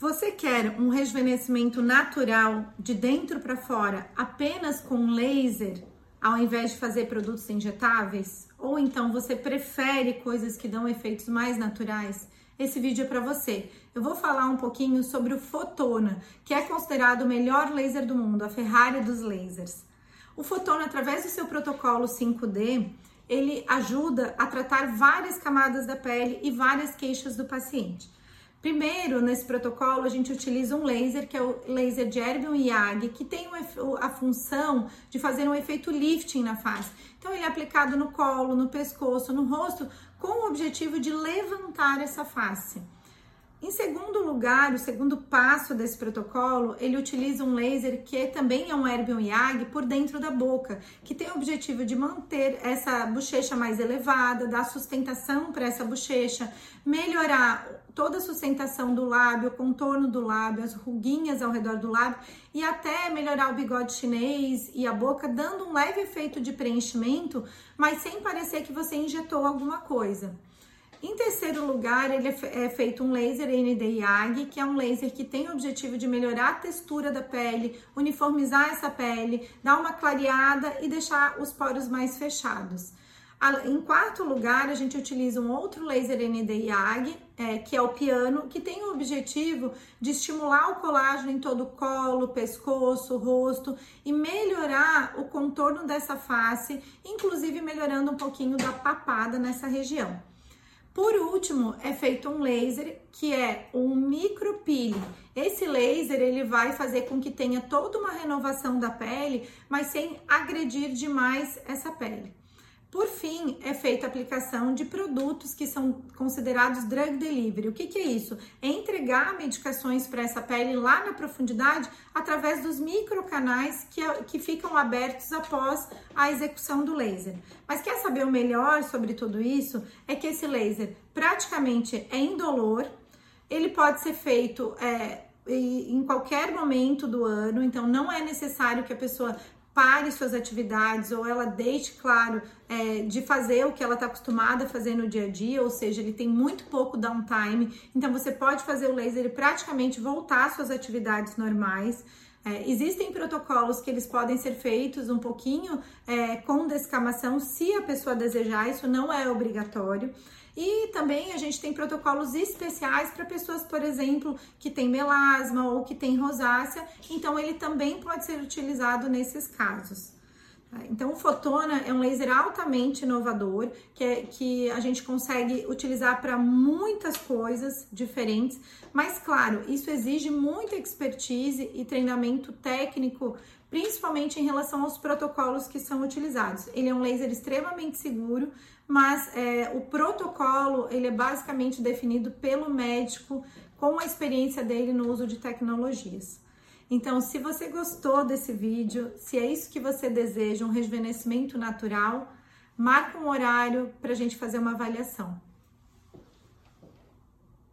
Você quer um rejuvenescimento natural de dentro para fora apenas com laser, ao invés de fazer produtos injetáveis? Ou então você prefere coisas que dão efeitos mais naturais? Esse vídeo é para você. Eu vou falar um pouquinho sobre o Fotona, que é considerado o melhor laser do mundo, a Ferrari dos lasers. O Fotona, através do seu protocolo 5D, ele ajuda a tratar várias camadas da pele e várias queixas do paciente. Primeiro, nesse protocolo, a gente utiliza um laser, que é o laser de Erbium Yag, que tem a função de fazer um efeito lifting na face. Então, ele é aplicado no colo, no pescoço, no rosto, com o objetivo de levantar essa face. Em segundo lugar, o segundo passo desse protocolo, ele utiliza um laser que também é um Erbium Yag por dentro da boca, que tem o objetivo de manter essa bochecha mais elevada, dar sustentação para essa bochecha, melhorar toda a sustentação do lábio, o contorno do lábio, as ruguinhas ao redor do lábio e até melhorar o bigode chinês e a boca, dando um leve efeito de preenchimento, mas sem parecer que você injetou alguma coisa. Em terceiro lugar, ele é, é feito um laser ND-YAG, que é um laser que tem o objetivo de melhorar a textura da pele, uniformizar essa pele, dar uma clareada e deixar os poros mais fechados. Em quarto lugar, a gente utiliza um outro laser ND-YAG, é, que é o piano, que tem o objetivo de estimular o colágeno em todo o colo, pescoço, rosto e melhorar o contorno dessa face, inclusive melhorando um pouquinho da papada nessa região. Por último, é feito um laser que é um micropeeling. Esse laser ele vai fazer com que tenha toda uma renovação da pele, mas sem agredir demais essa pele. Por fim, é feita a aplicação de produtos que são considerados drug delivery. O que, que é isso? É entregar medicações para essa pele lá na profundidade através dos microcanais que, que ficam abertos após a execução do laser. Mas quer saber o melhor sobre tudo isso? É que esse laser praticamente é indolor, ele pode ser feito é, em qualquer momento do ano, então não é necessário que a pessoa pare suas atividades ou ela deixe claro é, de fazer o que ela está acostumada a fazer no dia a dia, ou seja, ele tem muito pouco downtime, então você pode fazer o laser e praticamente voltar às suas atividades normais. É, existem protocolos que eles podem ser feitos um pouquinho é, com descamação, se a pessoa desejar, isso não é obrigatório. E também a gente tem protocolos especiais para pessoas, por exemplo, que têm melasma ou que têm rosácea, então ele também pode ser utilizado nesses casos. Então, o Fotona é um laser altamente inovador, que, é, que a gente consegue utilizar para muitas coisas diferentes, mas, claro, isso exige muita expertise e treinamento técnico, principalmente em relação aos protocolos que são utilizados. Ele é um laser extremamente seguro, mas é, o protocolo ele é basicamente definido pelo médico com a experiência dele no uso de tecnologias. Então, se você gostou desse vídeo, se é isso que você deseja, um rejuvenescimento natural, marca um horário para a gente fazer uma avaliação.